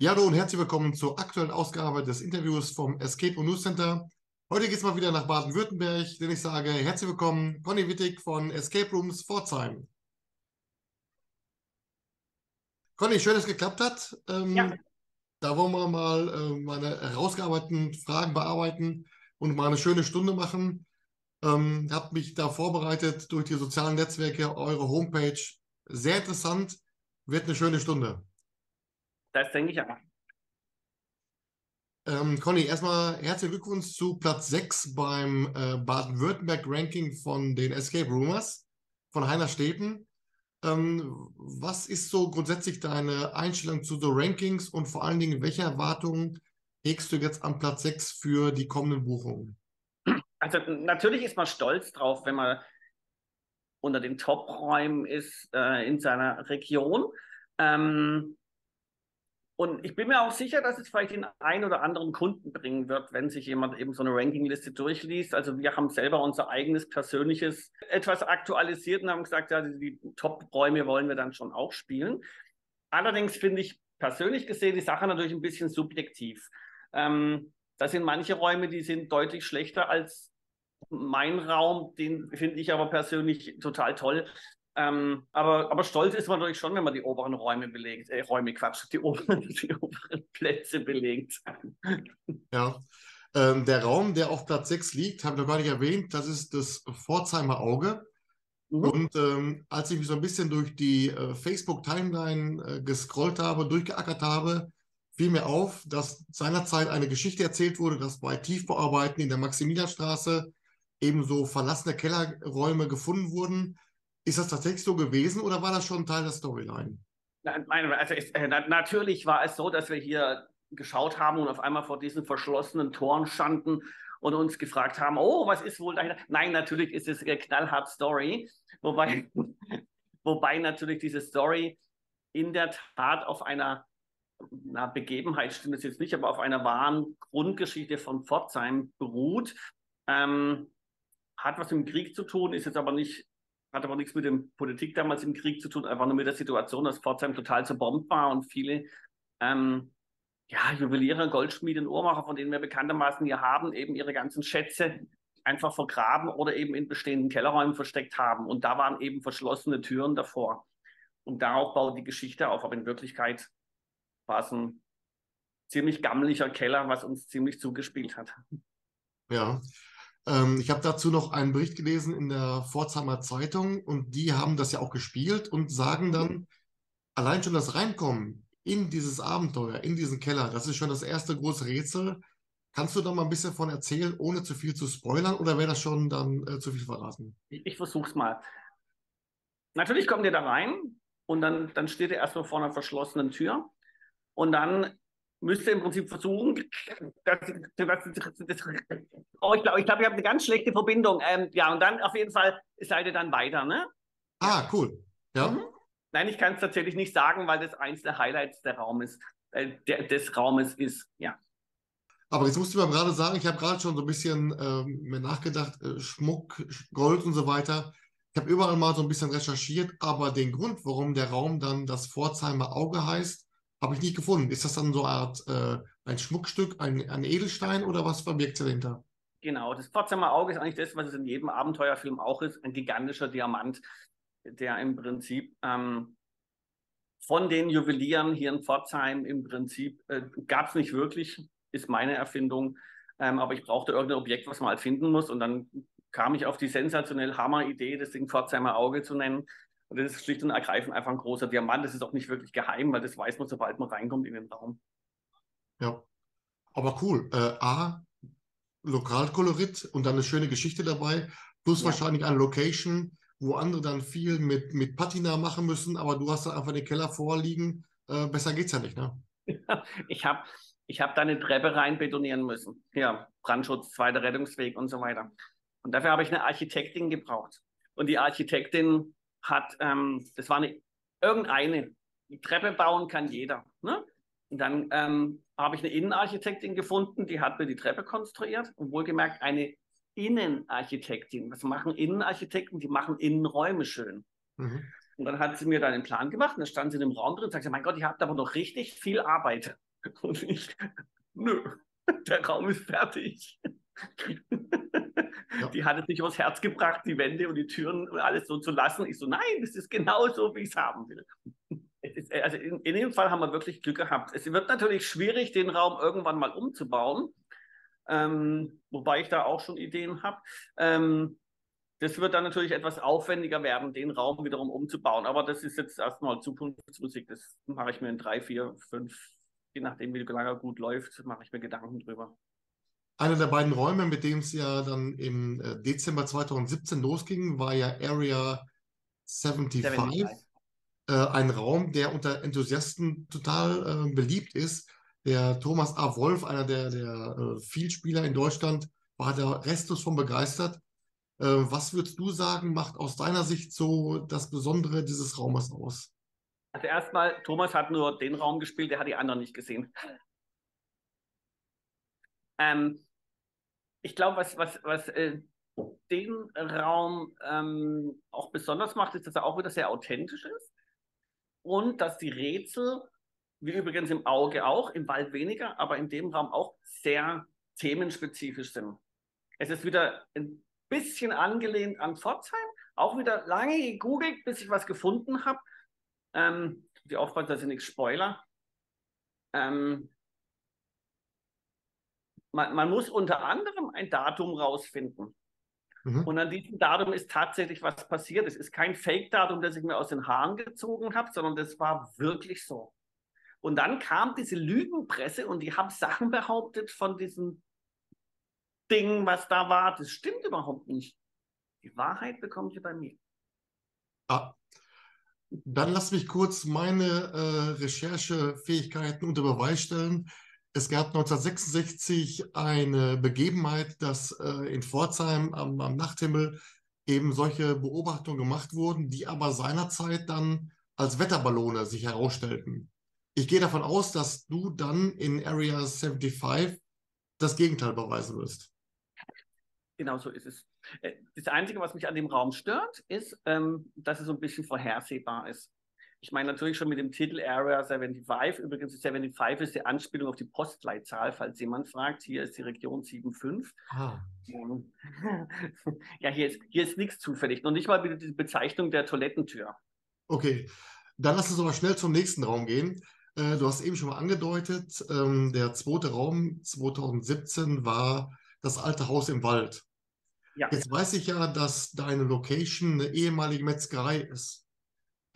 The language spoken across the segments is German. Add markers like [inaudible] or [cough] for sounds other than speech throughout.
Ja, hallo und herzlich willkommen zur aktuellen Ausgabe des Interviews vom Escape und News Center. Heute geht es mal wieder nach Baden-Württemberg, denn ich sage herzlich willkommen, Conny Wittig von Escape Rooms Pforzheim. Conny, schön, dass es geklappt hat. Ähm, ja. Da wollen wir mal äh, meine herausgearbeiteten Fragen bearbeiten und mal eine schöne Stunde machen. Ähm, habe mich da vorbereitet durch die sozialen Netzwerke, eure Homepage. Sehr interessant, wird eine schöne Stunde. Das denke ich auch. Ähm, Conny, erstmal herzlichen Glückwunsch zu Platz 6 beim äh, Baden-Württemberg-Ranking von den Escape Roomers von Heiner Steten. Ähm, was ist so grundsätzlich deine Einstellung zu so Rankings und vor allen Dingen, welche Erwartungen hegst du jetzt an Platz 6 für die kommenden Buchungen? Also natürlich ist man stolz drauf, wenn man unter den Top-Räumen ist äh, in seiner Region. Ähm, und ich bin mir auch sicher, dass es vielleicht den einen oder anderen Kunden bringen wird, wenn sich jemand eben so eine Rankingliste durchliest. Also wir haben selber unser eigenes persönliches etwas aktualisiert und haben gesagt, ja, die Top-Räume wollen wir dann schon auch spielen. Allerdings finde ich persönlich gesehen die Sache natürlich ein bisschen subjektiv. Ähm, das sind manche Räume, die sind deutlich schlechter als mein Raum, den finde ich aber persönlich total toll. Ähm, aber, aber stolz ist man natürlich schon, wenn man die oberen Räume belegt, äh, Räume Quatsch, die oberen, [laughs] die oberen Plätze belegt. Ja. Ähm, der Raum, der auf Platz 6 liegt, habe ich noch gar nicht erwähnt, das ist das Pforzheimer Auge. Mhm. Und ähm, als ich mich so ein bisschen durch die äh, Facebook-Timeline äh, gescrollt habe, durchgeackert habe, fiel mir auf, dass seinerzeit eine Geschichte erzählt wurde, dass bei Tiefbauarbeiten in der Maximilianstraße ebenso verlassene Kellerräume gefunden wurden ist das tatsächlich so gewesen oder war das schon Teil der Storyline? Nein, also ist, äh, natürlich war es so, dass wir hier geschaut haben und auf einmal vor diesen verschlossenen Toren standen und uns gefragt haben, oh, was ist wohl dahinter? Nein, natürlich ist es eine knallhart Story, wobei, [laughs] wobei natürlich diese Story in der Tat auf einer na, Begebenheit stimmt es jetzt nicht, aber auf einer wahren Grundgeschichte von Pforzheim beruht. Ähm, hat was mit dem Krieg zu tun, ist jetzt aber nicht hat aber nichts mit der Politik damals im Krieg zu tun, einfach nur mit der Situation, dass Pforzheim total zerbombt war und viele ähm, ja, Juweliere, Goldschmiede und Uhrmacher, von denen wir bekanntermaßen hier haben, eben ihre ganzen Schätze einfach vergraben oder eben in bestehenden Kellerräumen versteckt haben. Und da waren eben verschlossene Türen davor. Und darauf baut die Geschichte auf. Aber in Wirklichkeit war es ein ziemlich gammeliger Keller, was uns ziemlich zugespielt hat. Ja, ähm, ich habe dazu noch einen Bericht gelesen in der Pforzheimer Zeitung und die haben das ja auch gespielt und sagen dann, allein schon das Reinkommen in dieses Abenteuer, in diesen Keller, das ist schon das erste große Rätsel. Kannst du da mal ein bisschen von erzählen, ohne zu viel zu spoilern, oder wäre das schon dann äh, zu viel verraten? Ich, ich versuche es mal. Natürlich kommt ihr da rein und dann, dann steht ihr erstmal vor einer verschlossenen Tür und dann müsste im Prinzip versuchen, dass, dass, dass, oh, ich glaube, ich, glaub, ich habe eine ganz schlechte Verbindung. Ähm, ja, und dann auf jeden Fall seid ihr dann weiter, ne? Ah, cool. Ja. Mhm. Nein, ich kann es tatsächlich nicht sagen, weil das eins der Highlights der Raumes, äh, der, des Raumes ist, ja. Aber jetzt musst du mir gerade sagen, ich habe gerade schon so ein bisschen ähm, mir nachgedacht, äh, Schmuck, Gold und so weiter. Ich habe überall mal so ein bisschen recherchiert, aber den Grund, warum der Raum dann das Pforzheimer Auge heißt, habe ich nicht gefunden. Ist das dann so eine Art äh, ein Schmuckstück, ein, ein Edelstein oder was verbirgt dahinter? Genau, das Pforzheimer Auge ist eigentlich das, was es in jedem Abenteuerfilm auch ist, ein gigantischer Diamant, der im Prinzip ähm, von den Juwelieren hier in Pforzheim im Prinzip äh, gab es nicht wirklich, ist meine Erfindung. Ähm, aber ich brauchte irgendein Objekt, was man halt finden muss. Und dann kam ich auf die sensationell Hammer-Idee, das Ding Pforzheimer Auge zu nennen. Und das ist schlicht und ergreifend einfach ein großer Diamant. Das ist auch nicht wirklich geheim, weil das weiß man, sobald man reinkommt in den Raum. Ja, aber cool. Äh, A, Lokalkolorit und dann eine schöne Geschichte dabei, plus ja. wahrscheinlich eine Location, wo andere dann viel mit, mit Patina machen müssen, aber du hast dann einfach den Keller vorliegen. Äh, besser geht's ja nicht, ne? [laughs] ich habe ich hab da eine Treppe rein betonieren müssen. Ja, Brandschutz, zweiter Rettungsweg und so weiter. Und dafür habe ich eine Architektin gebraucht. Und die Architektin hat, ähm, das war eine, irgendeine, die Treppe bauen kann jeder. Ne? Und dann ähm, habe ich eine Innenarchitektin gefunden, die hat mir die Treppe konstruiert und wohlgemerkt eine Innenarchitektin. Was machen Innenarchitekten? Die machen Innenräume schön. Mhm. Und dann hat sie mir dann einen Plan gemacht und dann stand sie in dem Raum drin und sagte, mein Gott, ihr habt aber noch richtig viel Arbeit. [laughs] Und ich, nö, [laughs] der Raum ist fertig. Ja. Die hat es nicht übers Herz gebracht, die Wände und die Türen und alles so zu lassen. Ich so, nein, das ist genau so, wie ich es haben will. Ist, also in, in, dem Fall haben wir wirklich Glück gehabt. Es wird natürlich schwierig, den Raum irgendwann mal umzubauen, ähm, wobei ich da auch schon Ideen habe. Ähm, das wird dann natürlich etwas aufwendiger werden, den Raum wiederum umzubauen. Aber das ist jetzt erstmal Zukunftsmusik. Das mache ich mir in drei, vier, fünf, je nachdem, wie lange gut läuft, mache ich mir Gedanken drüber. Einer der beiden Räume, mit dem es ja dann im äh, Dezember 2017 losging, war ja Area 75. 75. Äh, ein Raum, der unter Enthusiasten total äh, beliebt ist. Der Thomas A. Wolf, einer der, der äh, Vielspieler in Deutschland, war da restlos von begeistert. Äh, was würdest du sagen, macht aus deiner Sicht so das Besondere dieses Raumes aus? Also erstmal, Thomas hat nur den Raum gespielt, der hat die anderen nicht gesehen. [laughs] Ähm, ich glaube, was, was, was äh, den Raum ähm, auch besonders macht, ist, dass er auch wieder sehr authentisch ist und dass die Rätsel, wie übrigens im Auge auch, im Wald weniger, aber in dem Raum auch sehr themenspezifisch sind. Es ist wieder ein bisschen angelehnt an Pforzheim, auch wieder lange gegoogelt, bis ich was gefunden habe. Ähm, die aufpassen, dass ich nichts spoiler. Ähm, man, man muss unter anderem ein Datum rausfinden. Mhm. Und an diesem Datum ist tatsächlich was passiert. Es ist kein Fake-Datum, das ich mir aus den Haaren gezogen habe, sondern das war wirklich so. Und dann kam diese Lügenpresse und die haben Sachen behauptet von diesem Ding, was da war. Das stimmt überhaupt nicht. Die Wahrheit bekommt ihr bei mir. Ah, dann lass mich kurz meine äh, Recherchefähigkeiten unter Beweis stellen. Es gab 1966 eine Begebenheit, dass äh, in Pforzheim am, am, Nachthimmel eben solche Beobachtungen gemacht wurden, die aber seinerzeit dann als Wetterballone sich herausstellten. Ich gehe davon aus, dass du dann in Area 75 das Gegenteil beweisen wirst. Genau so ist es. Äh, das Einzige, was mich an dem Raum stört, ist, ähm, dass es so ein bisschen vorhersehbar ist. Ich meine natürlich schon mit dem Titel Area 75. Übrigens, 75 ist die Anspielung auf die Postleitzahl, falls jemand fragt. Hier ist die Region 75. Ah. [laughs] Ja, hier ist, hier ist nichts zufällig. Noch nicht mal wieder die Bezeichnung der Toilettentür. Okay, dann lass uns aber schnell zum nächsten Raum gehen. Äh, du hast eben schon mal angedeutet, ähm, der zweite Raum 2017 war das alte Haus im Wald. Ja. Jetzt weiß ich ja, dass deine Location eine ehemalige Metzgerei ist.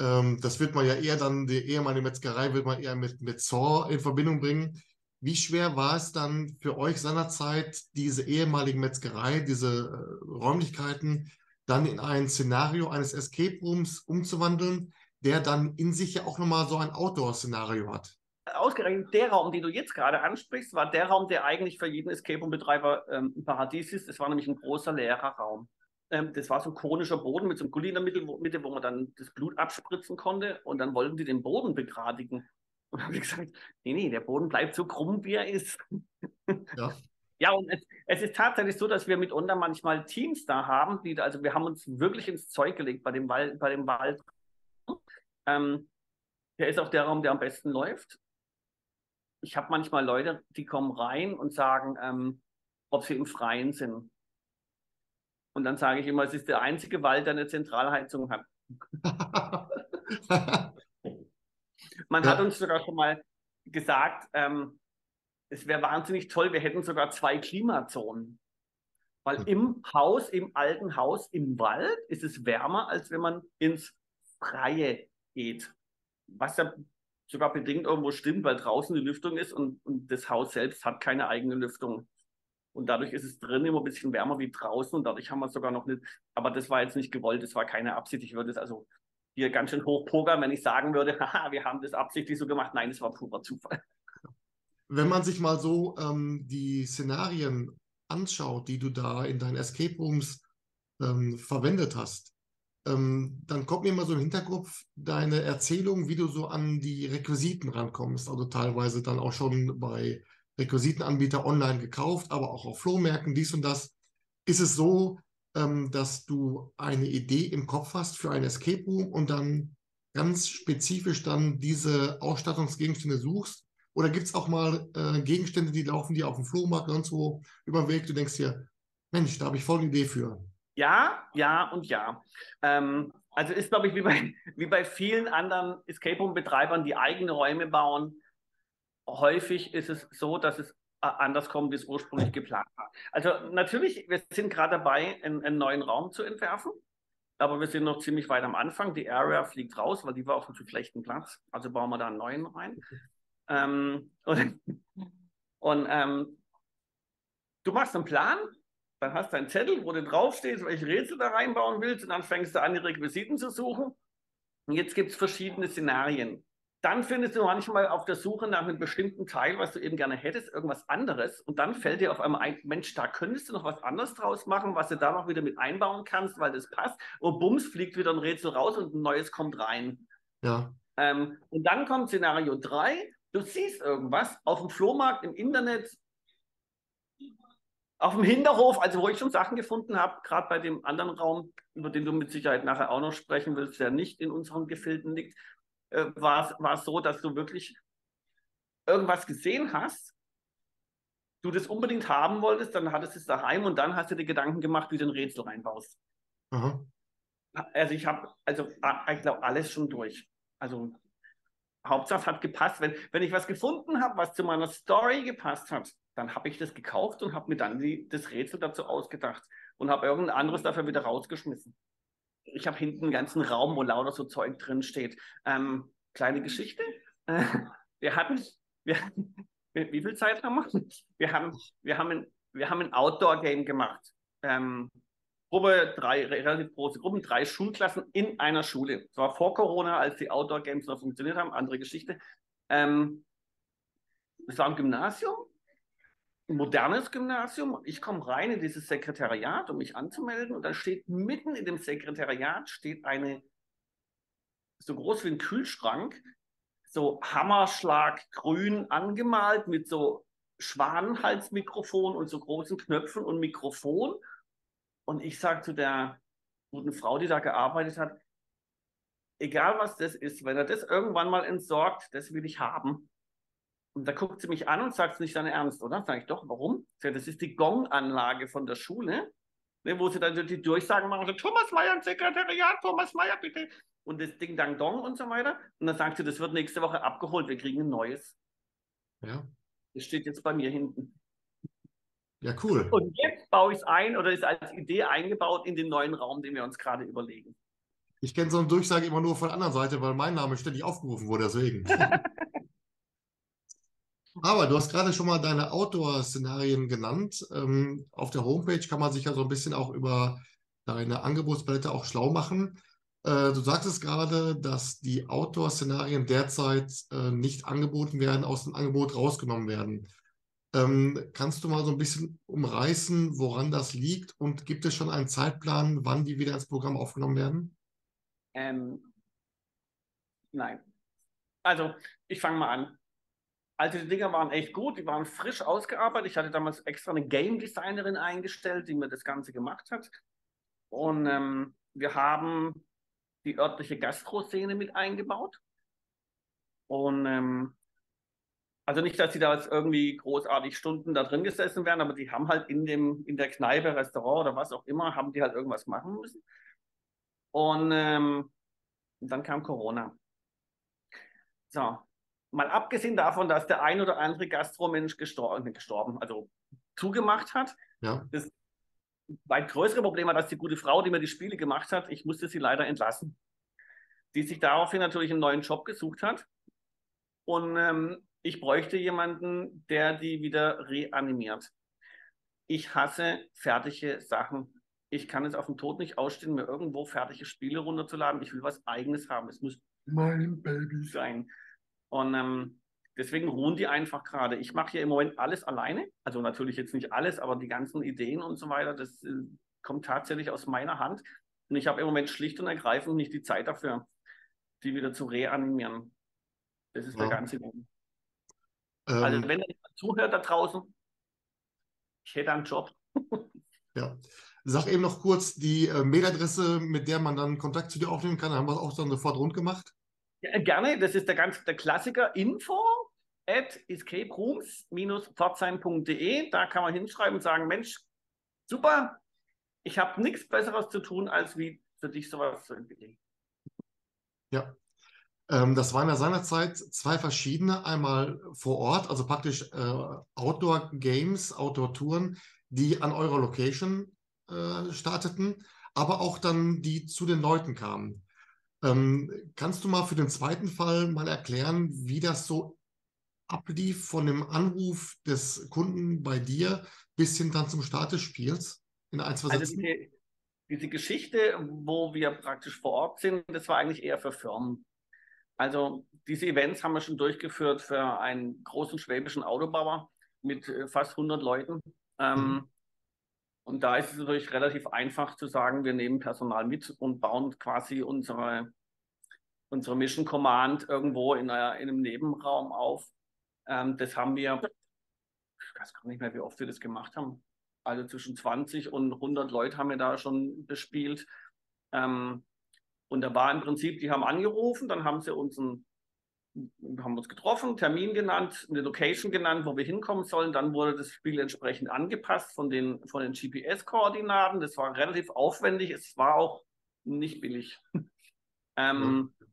Ähm, das wird man ja eher dann, die ehemalige Metzgerei wird man eher mit, mit Saw in Verbindung bringen. Wie schwer war es dann für euch seinerzeit, diese ehemalige Metzgerei, diese äh, Räumlichkeiten dann in ein Szenario eines Escape Rooms umzuwandeln, der dann in sich ja auch nochmal so ein Outdoor-Szenario hat? Ausgerechnet der Raum, den du jetzt gerade ansprichst, war der Raum, der eigentlich für jeden Escape Room-Betreiber ähm, ein Paradies ist. Es war nämlich ein großer leerer Raum. Ähm, das war so ein konischer Boden mit so einem Gully in der Mitte, wo, Mitte, wo man dann das Blut abspritzen konnte. Und dann wollten die den Boden begradigen. Und dann habe ich gesagt, nee, nee, der Boden bleibt so krumm, wie er ist. Ja. Ja, und es, es, ist tatsächlich so, dass wir mitunter manchmal Teams da haben, die, also wir haben uns wirklich ins Zeug gelegt bei dem Wald. Bei dem Wald. Ähm, der ist auch der Raum, der am besten läuft. Ich habe manchmal Leute, die kommen rein und sagen, ähm, ob sie im Freien sind. Und dann sage ich immer, es ist der einzige Wald, der eine Zentralheizung hat. [laughs] Man ja. hat uns sogar schon mal gesagt, ähm, es wäre wahnsinnig toll, wir hätten sogar zwei Klimazonen. Weil hm. im Haus, im alten Haus, im Wald ist es wärmer, als wenn man ins Freie geht. Was ja sogar bedingt irgendwo stimmt, weil draußen die Lüftung ist und, und das Haus selbst hat keine eigene Lüftung. Und dadurch ist es drin immer ein bisschen wärmer wie draußen und dadurch haben wir es sogar noch nicht, aber das war jetzt nicht gewollt, das war keine Absicht. Ich würde es also hier ganz schön hochpokern, wenn ich sagen würde, [laughs] haha, wir haben das absichtlich so gemacht. Nein, das war purer Zufall. Wenn man sich mal so ähm, die Szenarien anschaut, die du da in deinen Escape Rooms ähm, verwendet hast, ähm, dann kommt mir mal so im Hinterkopf deine Erzählung, wie du so an die Requisiten rankommst. Also teilweise dann auch schon bei Requisitenanbieter online gekauft, aber auch auf Flohmärkten, dies und das. Ist es so, ähm, dass du eine Idee im Kopf hast für ein Escape Room und dann ganz spezifisch dann diese Ausstattungsgegenstände suchst Oder gibt es auch mal äh, Gegenstände, die laufen dir auf dem Flohmarkt und so über den Weg, du denkst dir, Mensch, da habe ich voll eine Idee für. Ja, ja und ja. Ähm, also ist, glaube ich, wie bei, wie bei vielen anderen Escape Room-Betreibern, die eigene Räume bauen. Häufig ist es so, dass es anders kommt, wie es ursprünglich geplant war. Also natürlich, wir sind gerade dabei, einen, einen, neuen Raum zu entwerfen, aber wir sind noch ziemlich weit am Anfang. Die Area fliegt raus, weil die war auf einem zu schlechten Platz. Also bauen wir da einen neuen rein. Ähm, und, und ähm, du machst einen Plan, dann hast du einen Zettel, wo du draufstehst, welche Rätsel da reinbauen willst, und dann fängst du an, die Requisiten zu suchen. Und jetzt gibt es verschiedene Szenarien. Dann findest du manchmal auf der Suche nach einem bestimmten Teil, was du eben gerne hättest, irgendwas anderes. Und dann fällt dir auf einmal ein, Mensch, da könntest du noch was anderes draus machen, was du da noch wieder mit einbauen kannst, weil das passt. Und bums, fliegt wieder ein Rätsel raus und ein neues kommt rein. Ja. Ähm, und dann kommt Szenario 3. Du siehst irgendwas auf dem Flohmarkt, im Internet, auf dem Hinterhof, also wo ich schon Sachen gefunden habe, gerade bei dem anderen Raum, über den du mit Sicherheit nachher auch noch sprechen willst, der nicht in unseren Gefilden liegt, äh, war es so, dass du wirklich irgendwas gesehen hast, du das unbedingt haben wolltest, dann hattest du es daheim und dann hast du dir Gedanken gemacht, wie du ein Rätsel reinbaust. Aha. Also ich habe, also ich glaube, alles schon durch. Also Hauptsache hat gepasst. Wenn, wenn ich was gefunden habe, was zu meiner Story gepasst hat, dann habe ich das gekauft und habe mir dann die, das Rätsel dazu ausgedacht und habe irgendein anderes dafür wieder rausgeschmissen. Ich habe hinten einen ganzen Raum, wo lauter so Zeug drin steht. Ähm, kleine Geschichte. Äh, wir hatten, wir, wie viel Zeit haben wir? Wir haben, wir haben ein, wir haben ein Outdoor-Game gemacht. Ähm, Gruppe, drei relativ große Gruppen, drei Schulklassen in einer Schule. Das war vor Corona, als die Outdoor-Games noch funktioniert haben, andere Geschichte. Ähm, es war ein Gymnasium modernes Gymnasium und ich komme rein in dieses Sekretariat, um mich anzumelden und da steht mitten in dem Sekretariat steht eine so groß wie ein Kühlschrank, so Hammerschlag grün angemalt mit so Schwanenhalsmikrofon und so großen Knöpfen und Mikrofon. Und ich sage zu der guten Frau, die da gearbeitet hat, egal was das ist, wenn er das irgendwann mal entsorgt, das will ich haben. Und da guckt sie mich an und sagt, es nicht dein Ernst, oder? Sag ich doch, warum? Das ist die Gong-Anlage von der Schule, ne, wo sie dann die Durchsagen machen, so, Thomas Meyer im Sekretariat, Thomas Meyer, bitte. Und das Ding Dang Dong und so weiter. Und dann sagt sie, das wird nächste Woche abgeholt, wir kriegen ein neues. Ja. Das steht jetzt bei mir hinten. Ja, cool. Und jetzt baue ich es ein oder ist als Idee eingebaut in den neuen Raum, den wir uns gerade überlegen. Ich kenne so eine Durchsage immer nur von der anderen Seite, weil mein Name ständig aufgerufen wurde, deswegen. [laughs] Aber du hast gerade schon mal deine Outdoor-Szenarien genannt. Ähm, auf der Homepage kann man sich ja so ein bisschen auch über deine Angebotspalette auch schlau machen. Äh, du sagtest gerade, dass die Outdoor-Szenarien derzeit äh, nicht angeboten werden, aus dem Angebot rausgenommen werden. Ähm, kannst du mal so ein bisschen umreißen, woran das liegt? Und gibt es schon einen Zeitplan, wann die wieder ins Programm aufgenommen werden? Ähm, nein. Also, ich fange mal an. Also die Dinger waren echt gut, die waren frisch ausgearbeitet. Ich hatte damals extra eine Game Designerin eingestellt, die mir das Ganze gemacht hat. Und ähm, wir haben die örtliche Gastro-Szene mit eingebaut. Und ähm, also nicht, dass sie da jetzt irgendwie großartig Stunden da drin gesessen wären, aber die haben halt in dem, in der Kneipe, Restaurant oder was auch immer, haben die halt irgendwas machen müssen. Und ähm, dann kam Corona. So, mal abgesehen davon, dass der ein oder andere Gastromensch gestorben, gestorben, also zugemacht hat. Ja. Das weit größere Problem war, dass die gute Frau, die mir die Spiele gemacht hat, ich musste sie leider entlassen. Die sich daraufhin natürlich einen neuen Job gesucht hat. Und ähm, ich bräuchte jemanden, der die wieder reanimiert. Ich hasse fertige Sachen. Ich kann es auf den Tod nicht ausstehen, mir irgendwo fertige Spiele runterzuladen. Ich will was Eigenes haben. Es muss mein Baby sein. Und ähm, deswegen ruhen die einfach gerade. Ich mache hier im Moment alles alleine. Also natürlich jetzt nicht alles, aber die ganzen Ideen und so weiter, das äh, kommt tatsächlich aus meiner Hand. Und ich habe im Moment schlicht und ergreifend nicht die Zeit dafür, die wieder zu reanimieren. Das ist ja. der ganze Grund. Ähm, also wenn ihr zuhört da draußen, ich hätte einen Job. [laughs] ja. Sag eben noch kurz die äh, Mailadresse, mit der man dann Kontakt zu dir aufnehmen kann. Da haben wir es auch dann sofort rund gemacht. Ja, gerne, das ist der ganz der Klassiker Info at escaperooms-pforzheim.de. Da kann man hinschreiben und sagen, Mensch, super, ich habe nichts Besseres zu tun, als wie für dich sowas zu entwickeln. Ja, ähm, das waren ja seinerzeit zwei verschiedene, einmal vor Ort, also praktisch äh, Outdoor-Games, Outdoor-Touren, die an eurer Location äh, starteten, aber auch dann die zu den Leuten kamen. Ähm, kannst du mal für den zweiten Fall mal erklären, wie das so ablief von dem Anruf des Kunden bei dir bis hin dann zum Start des Spiels in ein, zwei also diese, diese Geschichte, wo wir praktisch vor Ort sind, das war eigentlich eher für Firmen. Also diese Events haben wir schon durchgeführt für einen großen schwäbischen Autobauer mit äh, fast 100 Leuten. Ähm, mhm. Und da ist es natürlich relativ einfach zu sagen, wir nehmen Personal mit und bauen quasi unsere, unsere Mission Command irgendwo in, einer, in einem Nebenraum auf. Ähm, das haben wir, ich weiß gar nicht mehr, wie oft wir das gemacht haben. Also zwischen 20 und 100 Leute haben wir da schon bespielt. Ähm, und da war im Prinzip, die haben angerufen, dann haben sie uns einen, haben uns getroffen, Termin genannt, eine Location genannt, wo wir hinkommen sollen. Dann wurde das Spiel entsprechend angepasst von den, von den GPS-Koordinaten. Das war relativ aufwendig. Es war auch nicht billig. [laughs] ähm, ja.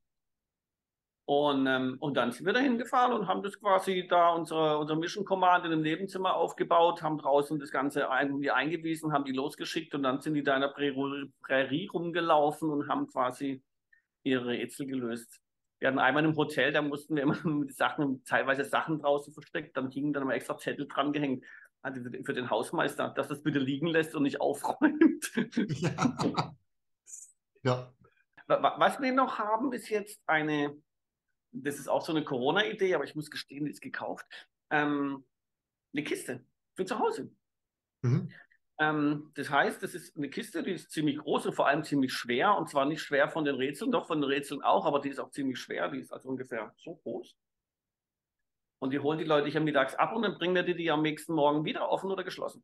Und, ähm, und dann sind wir dahin gefahren und haben das quasi da unsere, unsere Mission Command in einem Nebenzimmer aufgebaut, haben draußen das Ganze irgendwie eingewiesen, haben die losgeschickt und dann sind die da in der Prärie rumgelaufen und haben quasi ihre Rätsel gelöst. Wir hatten einmal in einem Hotel, da mussten wir immer [laughs] Sachen, teilweise Sachen draußen versteckt, dann hingen dann immer extra Zettel dran gehängt also für den Hausmeister, dass das bitte liegen lässt und nicht aufräumt. [laughs] Ja. ja. Was wir noch haben, ist jetzt eine das ist auch so eine Corona-Idee, aber ich muss gestehen, die ist gekauft. Ähm, eine Kiste für zu Hause. Mhm. Ähm, das heißt, das ist eine Kiste, die ist ziemlich groß und vor allem ziemlich schwer. Und zwar nicht schwer von den Rätseln, doch von den Rätseln auch, aber die ist auch ziemlich schwer. Die ist also ungefähr so groß. Und die holen die Leute hier mittags ab und dann bringen wir die, die am nächsten Morgen wieder offen oder geschlossen.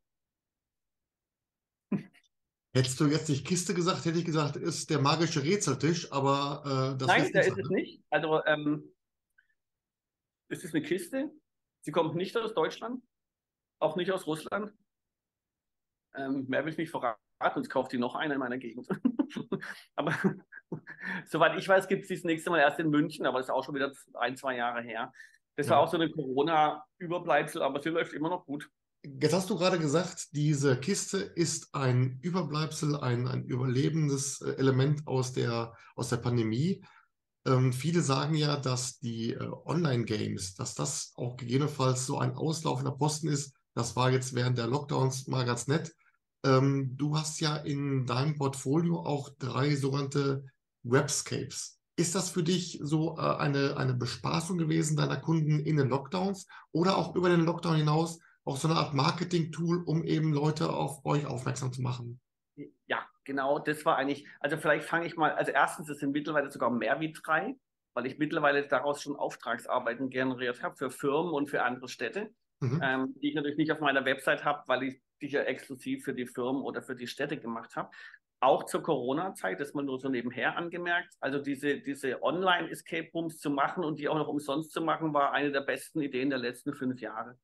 Hättest du jetzt nicht Kiste gesagt, hätte ich gesagt, ist der magische Rätseltisch, aber äh, das Nein, der ist es ne? nicht. Also ähm, es ist eine Kiste. Sie kommt nicht aus Deutschland, auch nicht aus Russland. Ähm, mehr will ich nicht verraten, sonst kauft die noch eine in meiner Gegend. [laughs] aber [laughs] soweit ich weiß, gibt es das nächste Mal erst in München, aber das ist auch schon wieder ein, zwei Jahre her. Das ja. war auch so eine Corona-Überbleibsel, aber sie läuft immer noch gut. Jetzt hast du gerade gesagt, diese Kiste ist ein Überbleibsel, ein, ein überlebendes äh, Element aus der, aus der Pandemie. Ähm, viele sagen ja, dass die äh, Online-Games, dass das auch gegebenenfalls so ein auslaufender Posten ist. Das war jetzt während der Lockdowns mal ganz nett. Ähm, du hast ja in deinem Portfolio auch drei sogenannte Webscapes. Ist das für dich so äh, eine, eine Bespaßung gewesen deiner Kunden in den Lockdowns oder auch über den Lockdown hinaus? auch so eine Art Marketing-Tool, um eben Leute auf euch aufmerksam zu machen. Ja, genau, das war eigentlich, also vielleicht fange ich mal, also erstens, es sind mittlerweile sogar mehr wie drei, weil ich mittlerweile daraus schon Auftragsarbeiten generiert habe für Firmen und für andere Städte, mhm. ähm, die ich natürlich nicht auf meiner Website habe, weil ich die ja exklusiv für die Firmen oder für die Städte gemacht habe. Auch zur Corona-Zeit, das mal nur so nebenher angemerkt. Also diese, diese Online-Escape Rooms zu machen und die auch noch umsonst zu machen, war eine der besten Ideen der letzten fünf Jahre.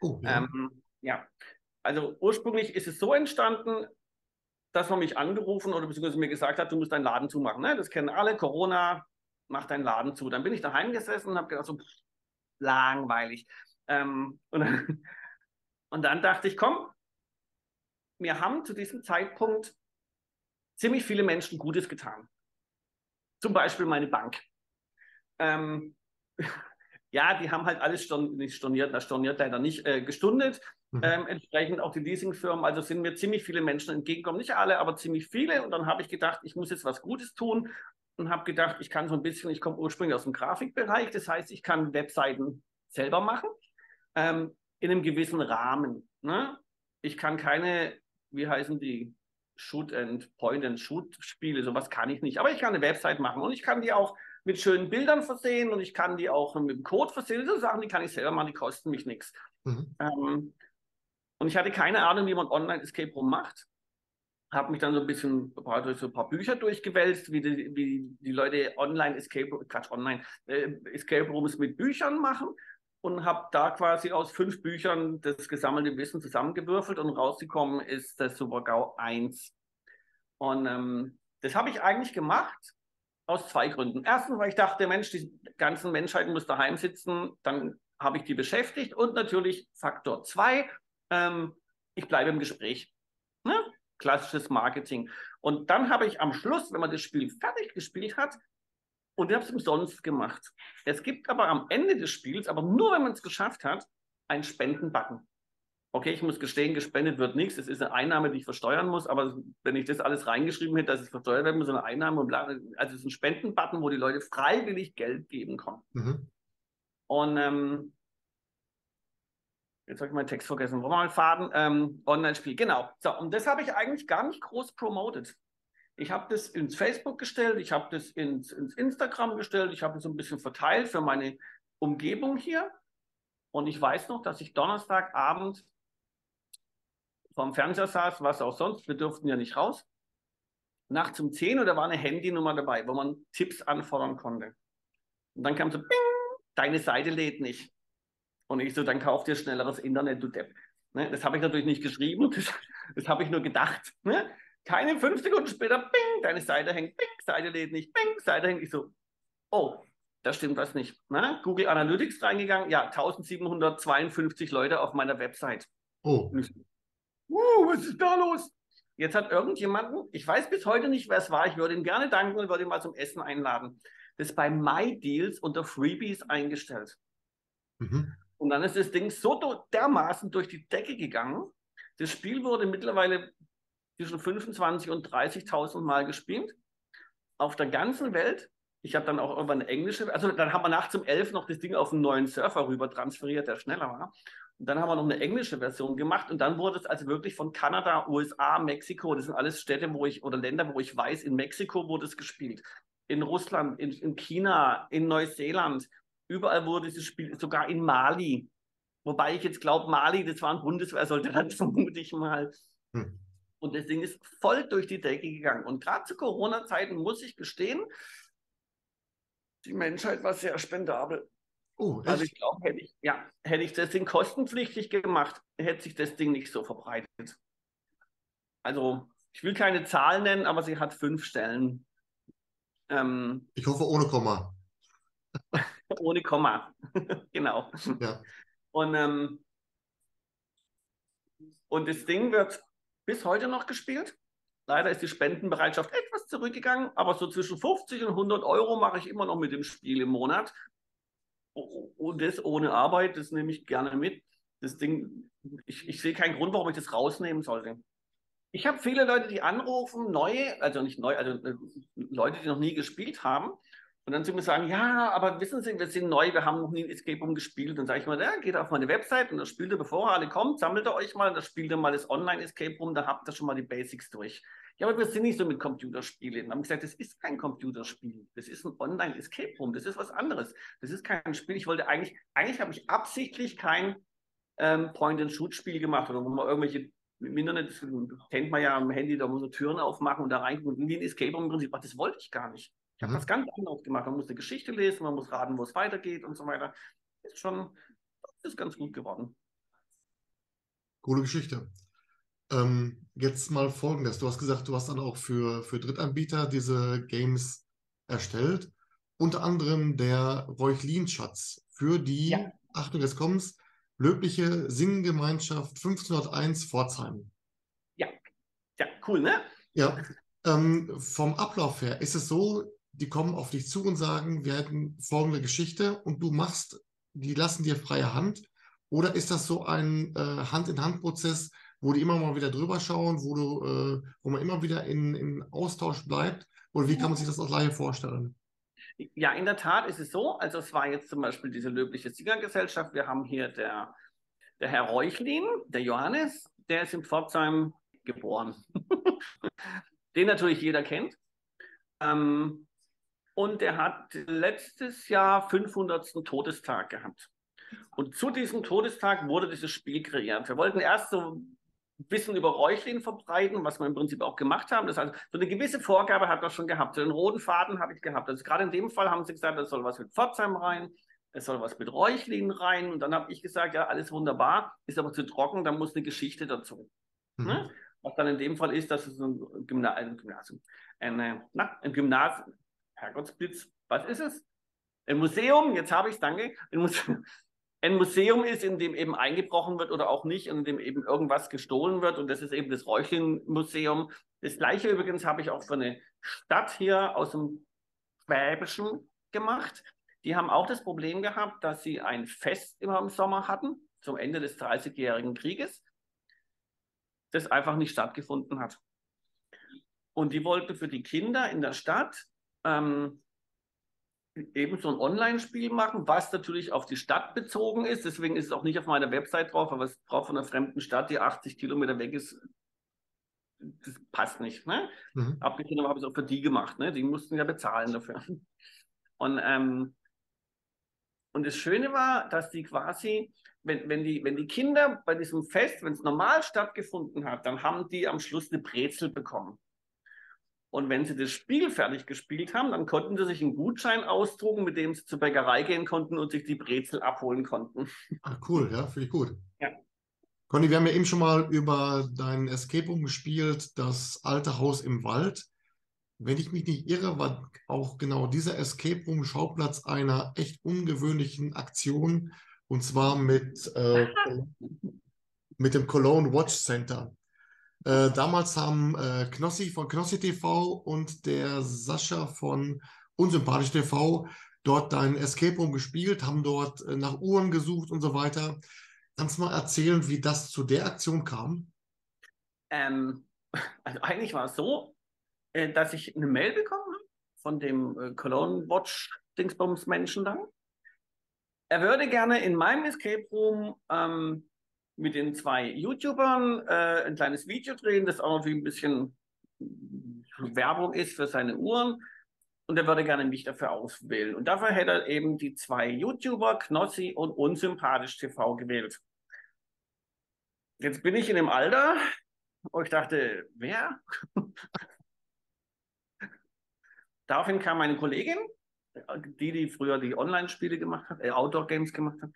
Oh, ja. Ähm, ja. Also ursprünglich ist es so entstanden, dass man mich angerufen oder beziehungsweise mir gesagt hat, du musst deinen Laden zumachen. Ne? Das kennen alle, Corona, mach deinen Laden zu. Dann bin ich daheim gesessen und habe gedacht, so pff, langweilig. Ähm, und, dann, [laughs] und dann dachte ich, komm, wir haben zu diesem Zeitpunkt ziemlich viele Menschen Gutes getan. Zum Beispiel meine Bank. Ähm, [laughs] ja, die haben halt alles storn nicht storniert, das storniert leider nicht, äh, gestundet. Mhm. Ähm, entsprechend auch die Leasingfirmen, also sind mir ziemlich viele Menschen entgegengekommen, nicht alle, aber ziemlich viele. Und dann habe ich gedacht, ich muss jetzt was Gutes tun und habe gedacht, ich kann so ein bisschen, ich komme ursprünglich aus dem Grafikbereich, das heißt, ich kann Webseiten selber machen, ähm, in einem gewissen Rahmen. Ne? Ich kann keine, wie heißen die, Shoot and Point and Shoot Spiele, sowas kann ich nicht. Aber ich kann eine Website machen und ich kann die auch mit schönen Bildern versehen und ich kann die auch mit dem Code versehen. So Sachen, die kann ich selber machen, die kosten mich nichts. Mhm. Ähm, und ich hatte keine Ahnung, wie man Online-Escape Room macht. Habe mich dann so ein bisschen durch so ein paar Bücher durchgewälzt, wie die, wie die Leute Online-Escape, Quatsch, Online, äh, Escape Rooms mit Büchern machen. Und habe da quasi aus fünf Büchern das gesammelte Wissen zusammengewürfelt und rausgekommen ist das Super-GAU 1. Und ähm, das habe ich eigentlich gemacht aus zwei Gründen. Erstens, weil ich dachte, Mensch, die ganzen Menschheit muss daheim sitzen, dann habe ich die beschäftigt. Und natürlich Faktor zwei, ähm, ich bleibe im Gespräch. Ne? Klassisches Marketing. Und dann habe ich am Schluss, wenn man das Spiel fertig gespielt hat, und ich habe es umsonst gemacht. Es gibt aber am Ende des Spiels, aber nur wenn man es geschafft hat, einen Spendenbutton. Okay, ich muss gestehen, gespendet wird nichts. Es ist eine Einnahme, die ich versteuern muss. Aber wenn ich das alles reingeschrieben hätte, dass es versteuert werden muss, eine Einnahme und bla, also es ist ein Spendenbutton, wo die Leute freiwillig Geld geben können. Mhm. Und ähm, jetzt habe ich meinen Text vergessen. Wollen wir mal Faden? Ähm, Online-Spiel, genau. So, und das habe ich eigentlich gar nicht groß promotet. Ich habe das ins Facebook gestellt, ich habe das ins, ins Instagram gestellt, ich habe so ein bisschen verteilt für meine Umgebung hier. Und ich weiß noch, dass ich Donnerstagabend vorm Fernseher saß, was auch sonst, wir durften ja nicht raus. Nachts um 10 Uhr, da war eine Handynummer dabei, wo man Tipps anfordern konnte. Und dann kam so, bing, deine Seite lädt nicht. Und ich so, dann kauf dir schnelleres Internet, du Depp. Ne, das habe ich natürlich nicht geschrieben, [laughs] das, das habe ich nur gedacht. Ne? Keine fünf Sekunden später, bing, deine Seite hängt, bing, Seite lädt nicht, bing, Seite hängt. Ich so, oh, da stimmt was nicht. Na, Google Analytics reingegangen, ja, 1752 Leute auf meiner Website. Oh. So, uh, was ist da los? Jetzt hat irgendjemanden, ich weiß bis heute nicht, wer es war, ich würde ihm gerne danken und würde ihn mal zum Essen einladen, das bei MyDeals unter Freebies eingestellt. Mhm. Und dann ist das Ding so dermaßen durch die Decke gegangen. Das Spiel wurde mittlerweile zwischen 25 und 30.000 Mal gespielt. Auf der ganzen Welt. Ich habe dann auch irgendwann eine englische, also dann haben wir nachts um 11 noch das Ding auf einen neuen Surfer rüber transferiert, der schneller war. Und dann haben wir noch eine englische Version gemacht und dann wurde es also wirklich von Kanada, USA, Mexiko, das sind alles Städte, wo ich, oder Länder, wo ich weiß, in Mexiko wurde es gespielt. In Russland, in, in China, in Neuseeland, überall wurde dieses Spiel, sogar in Mali. Wobei ich jetzt glaube, Mali, das war ein Bundeswehrsoldat, [laughs] vermute ich mal. Hm. Und das Ding ist voll durch die Decke gegangen. Und gerade zu Corona-Zeiten muss ich gestehen, die Menschheit war sehr spendabel. Oh, also ich glaube, hätte ich, ja, hätte ich das Ding kostenpflichtig gemacht, hätte sich das Ding nicht so verbreitet. Also, ich will keine Zahl nennen, aber sie hat fünf Stellen. Ähm, ich hoffe ohne Komma. [laughs] ohne Komma, [laughs] genau. Ja. Und, ähm, und das Ding wird bis heute noch gespielt. Leider ist die Spendenbereitschaft etwas zurückgegangen, aber so zwischen 50 und 100 Euro mache ich immer noch mit dem Spiel im Monat. Und das ohne Arbeit, das nehme ich gerne mit. Das Ding, ich, ich sehe keinen Grund, warum ich das rausnehmen sollte. Ich habe viele Leute, die anrufen, neue, also nicht neu, also äh, Leute, die noch nie gespielt haben und dann zu mir sagen, ja, aber wissen Sie, wir sind neu, wir haben noch nie ein Escape Room gespielt. Dann sage ich mal, ja, geht auf meine Website und dann spielt ihr, bevor ihr alle kommt, sammelt ihr euch mal, dann spielt ihr mal das Online-Escape Room, da habt ihr schon mal die Basics durch. Ja, aber wir sind nicht so mit Computerspielen. Dann haben gesagt, das ist kein Computerspiel. Das ist ein Online-Escape Room. Das ist was anderes. Das ist kein Spiel. Ich wollte eigentlich, eigentlich habe ich absichtlich kein ähm, Point-and-Shoot-Spiel gemacht oder wo man irgendwelche im Internet, das kennt man ja am Handy, da muss man Türen aufmachen und da reingucken. Wie ein Escape Room im Prinzip. Ach, das wollte ich gar nicht. Ich habe mhm. was ganz anderes gemacht. Man muss eine Geschichte lesen, man muss raten, wo es weitergeht und so weiter. Ist schon, ist ganz gut geworden. Coole Geschichte. Ähm, jetzt mal folgendes. Du hast gesagt, du hast dann auch für, für Drittanbieter diese Games erstellt. Unter anderem der Reuchlin-Schatz für die, ja. Achtung, jetzt kommt's, löbliche Singgemeinschaft 1501 Pforzheim. Ja, ja, cool, ne? Ja. Ähm, vom Ablauf her ist es so, die kommen auf dich zu und sagen, wir hätten folgende Geschichte und du machst, die lassen dir freie Hand? Oder ist das so ein äh, Hand-in-Hand-Prozess, wo die immer mal wieder drüber schauen, wo, du, äh, wo man immer wieder in, in Austausch bleibt? Oder wie kann man sich das als Laie vorstellen? Ja, in der Tat ist es so. Also es war jetzt zum Beispiel diese löbliche Siegergesellschaft. Wir haben hier der, der Herr Reuchlin, der Johannes, der ist in Pforzheim geboren. [laughs] Den natürlich jeder kennt. Ähm, und er hat letztes Jahr 500. Todestag gehabt. Und zu diesem Todestag wurde dieses Spiel kreiert. Wir wollten erst so Wissen über Räuchlin verbreiten, was wir im Prinzip auch gemacht haben. Das heißt, so eine gewisse Vorgabe hat er schon gehabt. So einen roten Faden habe ich gehabt. Also gerade in dem Fall haben sie gesagt, da soll was mit Pforzheim rein. es soll was mit Räuchlingen rein. Und dann habe ich gesagt, ja, alles wunderbar, ist aber zu trocken, da muss eine Geschichte dazu. Mhm. Ne? Was dann in dem Fall ist, dass es ein, Gymna ein Gymnasium, eine, na, ein Gymnasium, Herrgottsblitz, was ist es? Ein Museum, jetzt habe ich es, danke. Ein Museum, [laughs] ein Museum ist, in dem eben eingebrochen wird oder auch nicht, in dem eben irgendwas gestohlen wird. Und das ist eben das Räuchlin-Museum. Das gleiche übrigens habe ich auch für eine Stadt hier aus dem Schwäbischen gemacht. Die haben auch das Problem gehabt, dass sie ein Fest immer im Sommer hatten, zum Ende des 30-jährigen Krieges, das einfach nicht stattgefunden hat. Und die wollten für die Kinder in der Stadt ähm, eben so ein Online-Spiel machen, was natürlich auf die Stadt bezogen ist. Deswegen ist es auch nicht auf meiner Website drauf, aber es braucht von einer fremden Stadt, die 80 Kilometer weg ist. Das passt nicht. Ne? Mhm. Abgesehen habe ich es auch für die gemacht. Ne? Die mussten ja bezahlen dafür. Und, ähm, und das Schöne war, dass die quasi, wenn, wenn, die, wenn die Kinder bei diesem Fest, wenn es normal stattgefunden hat, dann haben die am Schluss eine Brezel bekommen. Und wenn sie das Spiel fertig gespielt haben, dann konnten sie sich einen Gutschein ausdrucken, mit dem sie zur Bäckerei gehen konnten und sich die Brezel abholen konnten. Ach, cool, ja, finde ich gut. Ja. Conny, wir haben ja eben schon mal über dein Escape Room gespielt, das alte Haus im Wald. Wenn ich mich nicht irre, war auch genau dieser Escape Room Schauplatz einer echt ungewöhnlichen Aktion und zwar mit, äh, [laughs] mit dem Cologne Watch Center. Äh, damals haben äh, Knossi von Knossi TV und der Sascha von Unsympathisch TV dort ein Escape Room gespielt, haben dort äh, nach Uhren gesucht und so weiter. Kannst du mal erzählen, wie das zu der Aktion kam? Ähm, [laughs] also eigentlich war es so, äh, dass ich eine Mail bekommen habe von dem äh, Cologne Watch Dingsbums Menschen dann. Er würde gerne in meinem Escape Room ähm, mit den zwei YouTubern äh, ein kleines Video drehen, das auch wie ein bisschen Werbung ist für seine Uhren. Und er würde gerne mich dafür auswählen. Und dafür hätte er eben die zwei YouTuber, Knossi und Unsympathisch TV gewählt. Jetzt bin ich in dem Alter, wo ich dachte, wer? [laughs] Daraufhin kam meine Kollegin, die, die früher die Online-Spiele gemacht hat, äh, Outdoor-Games gemacht hat.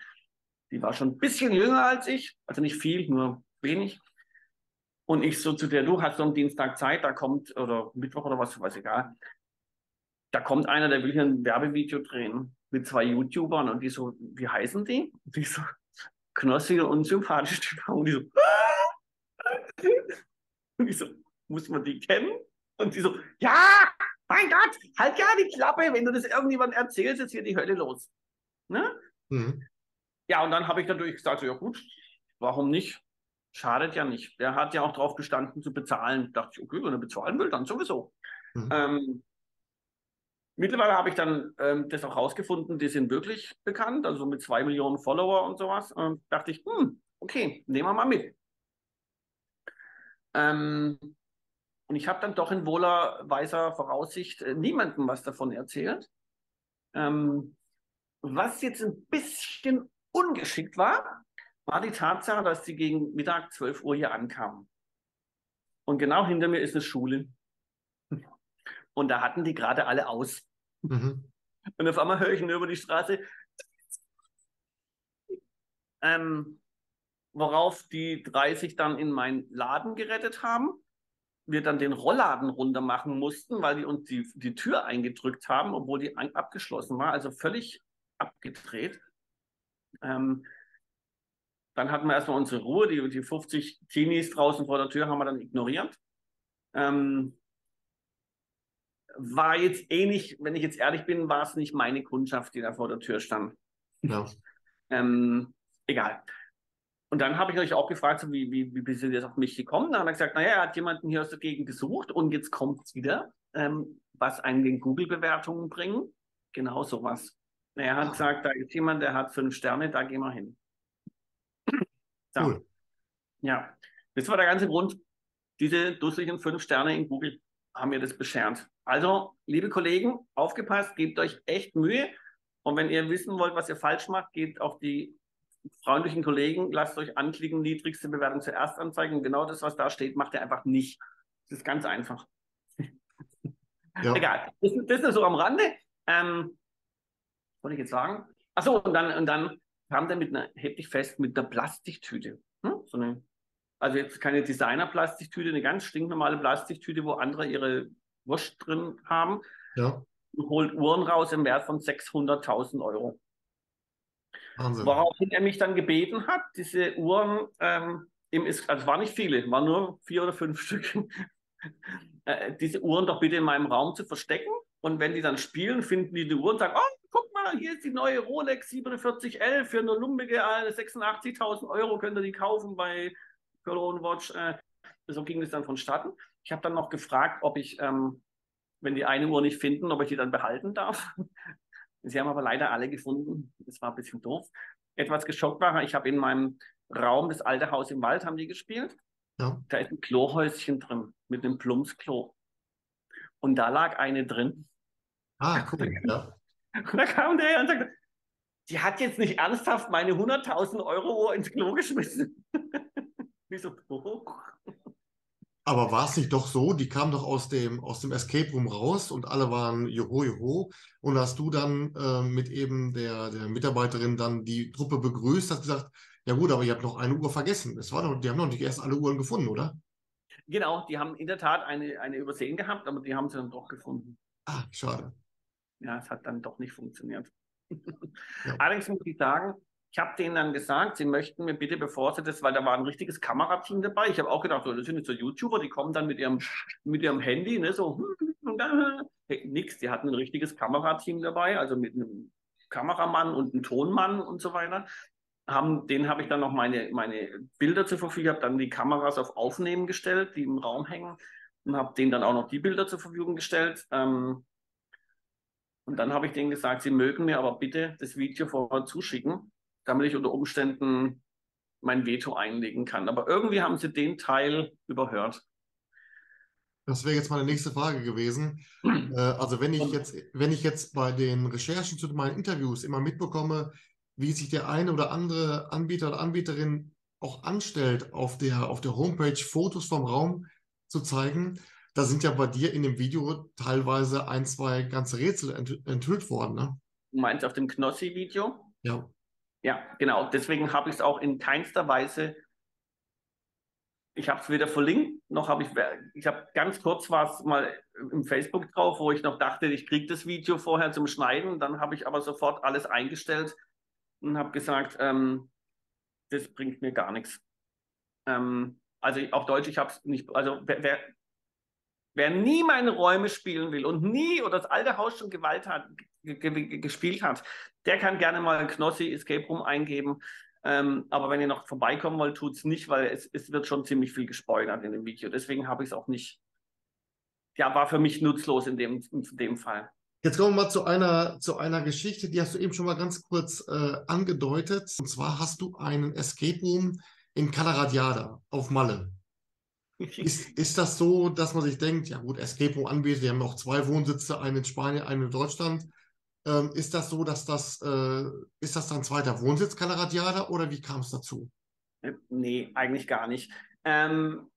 Die war schon ein bisschen jünger als ich, also nicht viel, nur wenig. Und ich so zu der, du hast so am Dienstag Zeit, da kommt, oder Mittwoch oder was, weiß egal. Da kommt einer, der will hier ein Werbevideo drehen mit zwei YouTubern und die so, wie heißen die? Und die so, Knossi und sympathisch TV. Und die so, [laughs] und ich so, muss man die kennen? Und die so, ja, mein Gott, halt ja die Klappe, wenn du das irgendjemandem erzählst, ist hier die Hölle los. Ne? Mhm. Ja, und dann habe ich natürlich gesagt, so, ja gut, warum nicht? Schadet ja nicht. Der hat ja auch drauf gestanden zu bezahlen. Da dachte ich, okay, wenn er bezahlen will, dann sowieso. Mhm. Ähm, mittlerweile habe ich dann ähm, das auch rausgefunden, die sind wirklich bekannt, also mit zwei Millionen Follower und sowas. Und dachte ich, hm, okay, nehmen wir mal mit. Ähm, und ich habe dann doch in wohler weiser Voraussicht äh, niemandem was davon erzählt. Ähm, was jetzt ein bisschen ungeschickt war, war die Tatsache, dass sie gegen Mittag 12 Uhr hier ankamen. Und genau hinter mir ist eine Schule. Und da hatten die gerade alle aus. Mhm. Und auf einmal höre ich nur über die Straße, ähm, worauf die 30 dann in meinen Laden gerettet haben. Wir dann den Rollladen runter machen mussten, weil die uns die, die Tür eingedrückt haben, obwohl die abgeschlossen war. Also völlig abgedreht. Ähm, dann hatten wir erstmal unsere Ruhe, die, die 50 Teenies draußen vor der Tür haben wir dann ignoriert. Ähm, war jetzt eh nicht, wenn ich jetzt ehrlich bin, war es nicht meine Kundschaft, die da vor der Tür stand. Ja. Ähm, egal. Und dann habe ich euch auch gefragt, so wie, wie, wie bist du jetzt auf mich gekommen? Dann hat er gesagt, naja, er hat jemanden hier aus der Gegend gesucht und jetzt kommt es wieder, ähm, was einen den Google-Bewertungen bringen. Genau sowas. Er hat gesagt, da ist jemand, der hat fünf Sterne, da gehen wir hin. So. Cool. Ja, das war der ganze Grund. Diese dusseligen fünf Sterne in Google haben mir das beschert. Also, liebe Kollegen, aufgepasst, gebt euch echt Mühe. Und wenn ihr wissen wollt, was ihr falsch macht, geht auf die freundlichen Kollegen, lasst euch anklicken, niedrigste Bewertung zuerst anzeigen. Genau das, was da steht, macht ihr einfach nicht. Das ist ganz einfach. Ja. Egal. Das, das ist so am Rande. Ähm, wollte ich jetzt sagen? Achso, und dann, und dann kam der mit einer, hätte ich fest, mit einer Plastiktüte. Hm? So eine, also jetzt keine Designer-Plastiktüte, eine ganz stinknormale Plastiktüte, wo andere ihre Wurst drin haben. Ja. Und holt Uhren raus im Wert von 600.000 Euro. Wahnsinn. Woraufhin er mich dann gebeten hat, diese Uhren, ähm, im, also es waren nicht viele, waren nur vier oder fünf [laughs] Stück, äh, diese Uhren doch bitte in meinem Raum zu verstecken. Und wenn die dann spielen, finden die die Uhr und sagen, oh, mal, hier ist die neue Rolex 4711 für eine lumpige 86.000 Euro, könnt ihr die kaufen bei Cologne Watch. Äh, so ging es dann vonstatten. Ich habe dann noch gefragt, ob ich, ähm, wenn die eine Uhr nicht finden, ob ich die dann behalten darf. [laughs] Sie haben aber leider alle gefunden. Das war ein bisschen doof. Etwas geschockt war, ich habe in meinem Raum, das alte Haus im Wald, haben die gespielt. Ja. Da ist ein Klohäuschen drin mit einem Plumpsklo. Und da lag eine drin. Ah, cool. Ja. Und da kam der und sagte, die hat jetzt nicht ernsthaft meine 100.000 Euro Uhr ins Klo geschmissen. [laughs] ich so, oh. Aber war es nicht doch so, die kam doch aus dem, aus dem Escape Room raus und alle waren Joho, Joho. Und hast du dann äh, mit eben der, der Mitarbeiterin dann die Truppe begrüßt, hast gesagt, ja gut, aber ihr habt noch eine Uhr vergessen. Es war doch, die haben noch nicht erst alle Uhren gefunden, oder? Genau, die haben in der Tat eine, eine übersehen gehabt, aber die haben sie dann doch gefunden. Ah, schade. Ja, es hat dann doch nicht funktioniert. [laughs] Ja. Allerdings muss ich sagen, ich habe denen dann gesagt, sie möchten mir bitte, bevor sie das, weil da war ein richtiges Kamerateam dabei. Ich habe auch gedacht, so, das sind jetzt so YouTuber, die kommen dann mit ihrem, mit ihrem Handy, ne, so, [laughs] hey, nix, die hatten ein richtiges Kamerateam dabei, also mit einem Kameramann und einem Tonmann und so weiter. Haben, denen habe ich dann noch meine, meine Bilder zur Verfügung, habe dann die Kameras auf Aufnehmen gestellt, die im Raum hängen und habe denen dann auch noch die Bilder zur Verfügung gestellt. Ähm, und dann habe ich denen gesagt, sie mögen mir aber bitte das Video vorher zuschicken, damit ich unter Umständen mein Veto einlegen kann. Aber irgendwie haben sie den Teil überhört. Das wäre jetzt meine nächste Frage gewesen. [clears throat] Äh, also wenn ich jetzt, wenn ich jetzt bei den Recherchen zu meinen Interviews immer mitbekomme, wie sich der eine oder andere Anbieter oder Anbieterin auch anstellt, auf der, auf der Homepage Fotos vom Raum zu zeigen, da sind ja bei dir in dem Video teilweise ein, zwei ganze Rätsel ent enthüllt worden, ne? Du meinst auf dem Knossi-Video? Ja. Ja, genau. Deswegen habe ich es auch in keinster Weise. Ich habe es weder verlinkt, noch habe ich, ich habe ganz kurz war es mal im Facebook drauf, wo ich noch dachte, ich kriege das Video vorher zum Schneiden. Dann habe ich aber sofort alles eingestellt und habe gesagt, ähm, das bringt mir gar nichts. Ähm, also auf Deutsch, ich habe es nicht, also wer, wer, wer, nie meine Räume spielen will und nie oder das alte Haus schon Gewalt hat, gespielt hat, der kann gerne mal Knossi Escape Room eingeben. Ähm, aber wenn ihr noch vorbeikommen wollt, tut es nicht, weil es, es wird schon ziemlich viel gespoilert in dem Video. Deswegen habe ich es auch nicht. Ja, war für mich nutzlos in dem, in dem Fall. Jetzt kommen wir mal zu einer, zu einer Geschichte, die hast du eben schon mal ganz kurz äh, angedeutet. Und zwar hast du einen Escape Room in Calaradiada auf Malle. Ist, ist das so, dass man sich denkt, ja gut, Escape Room Anbieter, die haben auch zwei Wohnsitze, einen in Spanien, einen in Deutschland. Ähm, ist das so, dass das, äh, ist das dann zweiter Wohnsitz Calaradiada oder wie kam es dazu? Nee, eigentlich gar nicht. Ähm,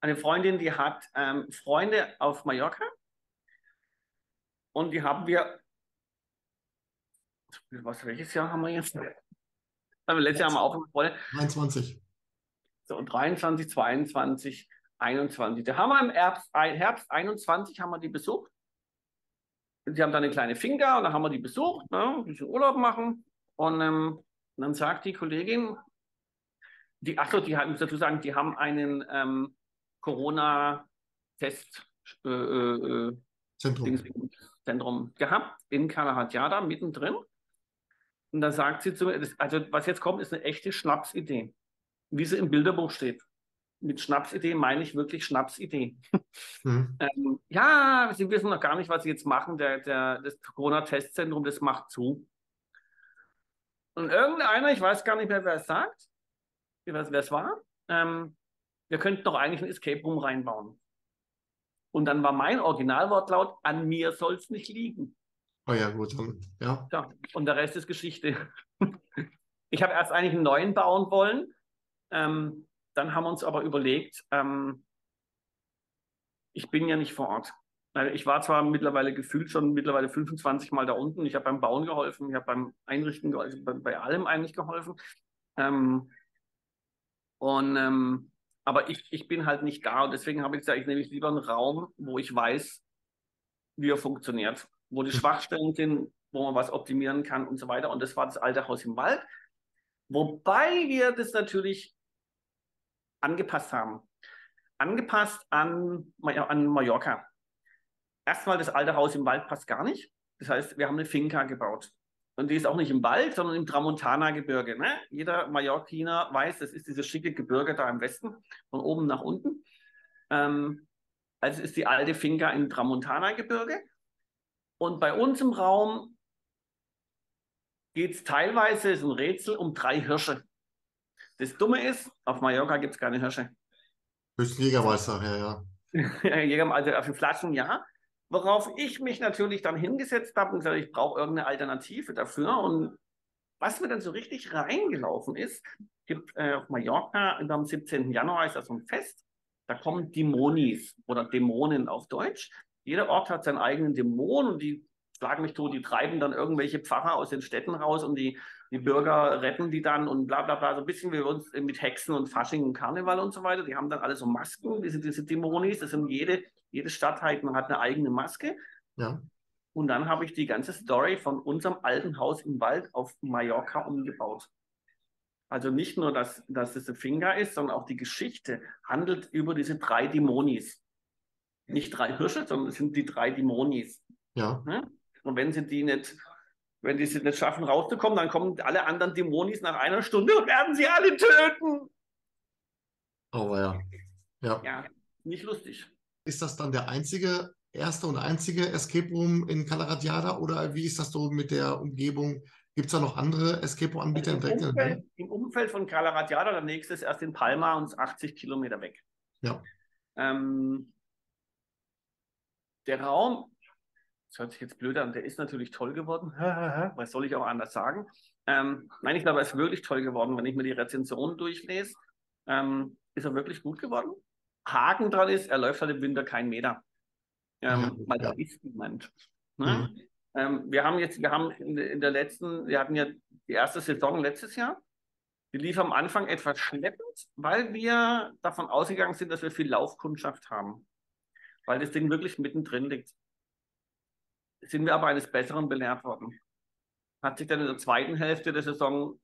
eine Freundin, die hat ähm, Freunde auf Mallorca und die haben wir, was, welches Jahr haben wir jetzt? Letztes Jahr haben wir auch Freunde. 23. So, 23, 22, 21. Da haben wir im Herbst, Herbst 21 haben wir die besucht. Die haben dann eine kleine Finger und dann haben wir die besucht, ne, ein bisschen Urlaub machen. Und ähm, dann sagt die Kollegin, die, achso, die muss dazu sagen, die haben einen ähm, Corona-Test äh, äh, Zentrum. Zentrum gehabt in Kalahatjada mittendrin. Und da sagt sie zu mir, also was jetzt kommt, ist eine echte Schnapsidee, wie sie im Bilderbuch steht. Mit Schnapsidee meine ich wirklich Schnapsidee. [laughs] Mhm. ähm, ja, sie wissen noch gar nicht, was sie jetzt machen. Der, der, das Corona-Testzentrum, das macht zu. Und irgendeiner, ich weiß gar nicht mehr, wer es sagt, wer es war, ähm, wir könnten doch eigentlich ein Escape Room reinbauen. Und dann war mein Originalwortlaut, an mir soll es nicht liegen. Oh ja, gut, dann, ja. ja. Und der Rest ist Geschichte. [laughs] ich habe erst eigentlich einen neuen bauen wollen. Ähm, dann haben wir uns aber überlegt, ähm, ich bin ja nicht vor Ort. Ich war zwar mittlerweile gefühlt schon mittlerweile 25 Mal da unten. Ich habe beim Bauen geholfen, ich habe beim Einrichten geholfen, bei, bei allem eigentlich geholfen. Ähm, und ähm, aber ich, ich bin halt nicht da und deswegen habe ich gesagt, ich nehme lieber einen Raum, wo ich weiß, wie er funktioniert, wo die hm. Schwachstellen sind, wo man was optimieren kann und so weiter. Und das war das alte Haus im Wald. Wobei wir das natürlich angepasst haben. Angepasst an, an Mallorca. Erstmal, das alte Haus im Wald passt gar nicht. Das heißt, wir haben eine Finca gebaut. Und die ist auch nicht im Wald, sondern im Tramontana-Gebirge. Ne? Jeder Mallorquiner weiß, das ist dieses schicke Gebirge da im Westen, von oben nach unten. Ähm, also ist die alte Finca im Tramontana-Gebirge. Und bei uns im Raum geht es teilweise, ist ein Rätsel, um drei Hirsche. Das Dumme ist, auf Mallorca gibt es keine Hirsche. Höchsten Jägermeister, ja, ja. [laughs] Jäger, also auf den Flaschen ja. Worauf ich mich natürlich dann hingesetzt habe und gesagt, ich brauche irgendeine Alternative dafür. Und was mir dann so richtig reingelaufen ist, gibt äh, auf Mallorca am 17. Januar ist das so ein Fest. Da kommen Dämonis oder Dämonen auf Deutsch. Jeder Ort hat seinen eigenen Dämon und die schlagen mich tot, die treiben dann irgendwelche Pfarrer aus den Städten raus und die, die Bürger retten die dann und bla bla bla. So ein bisschen wie uns mit Hexen und Fasching und Karneval und so weiter. Die haben dann alle so Masken, diese, diese Dämonis. Das sind jede, jede Stadtheit, man hat eine eigene Maske. Ja. Und dann habe ich die ganze Story von unserem alten Haus im Wald auf Mallorca umgebaut. Also nicht nur, dass, dass es ein Finger ist, sondern auch die Geschichte handelt über diese drei Dämonis. Nicht drei Hirsche, sondern es sind die drei Dämonis. Ja. Ne? Und wenn sie die nicht, wenn die es nicht schaffen, rauszukommen, dann kommen alle anderen Dämonis nach einer Stunde und werden sie alle töten. Oh ja. Ja. Ja, nicht lustig. Ist das dann der einzige, erste und einzige Escape Room in Calaratiada oder wie ist das so mit der Umgebung? Gibt es da noch andere Escape Room-Anbieter also im, Umfeld, Im Umfeld von Calaratiada, der nächste ist erst in Palma und ist 80 Kilometer weg. Ja. Ähm, der Raum das hört sich jetzt blöd an, der ist natürlich toll geworden. Was soll ich auch anders sagen? Ähm, nein, ich glaube, er ist wirklich toll geworden. Wenn ich mir die Rezensionen durchlese, ähm, ist er wirklich gut geworden. Haken dran ist, er läuft halt im Winter keinen Meter. Ähm, ja, weil ja. da ist niemand. Ne? Mhm. Ähm, wir haben jetzt, wir haben in, in, der letzten, wir hatten ja die erste Saison letztes Jahr. Die lief am Anfang etwas schleppend, weil wir davon ausgegangen sind, dass wir viel Laufkundschaft haben. Weil das Ding wirklich mittendrin liegt sind wir aber eines Besseren belehrt worden. Hat sich dann in der zweiten Hälfte der Saison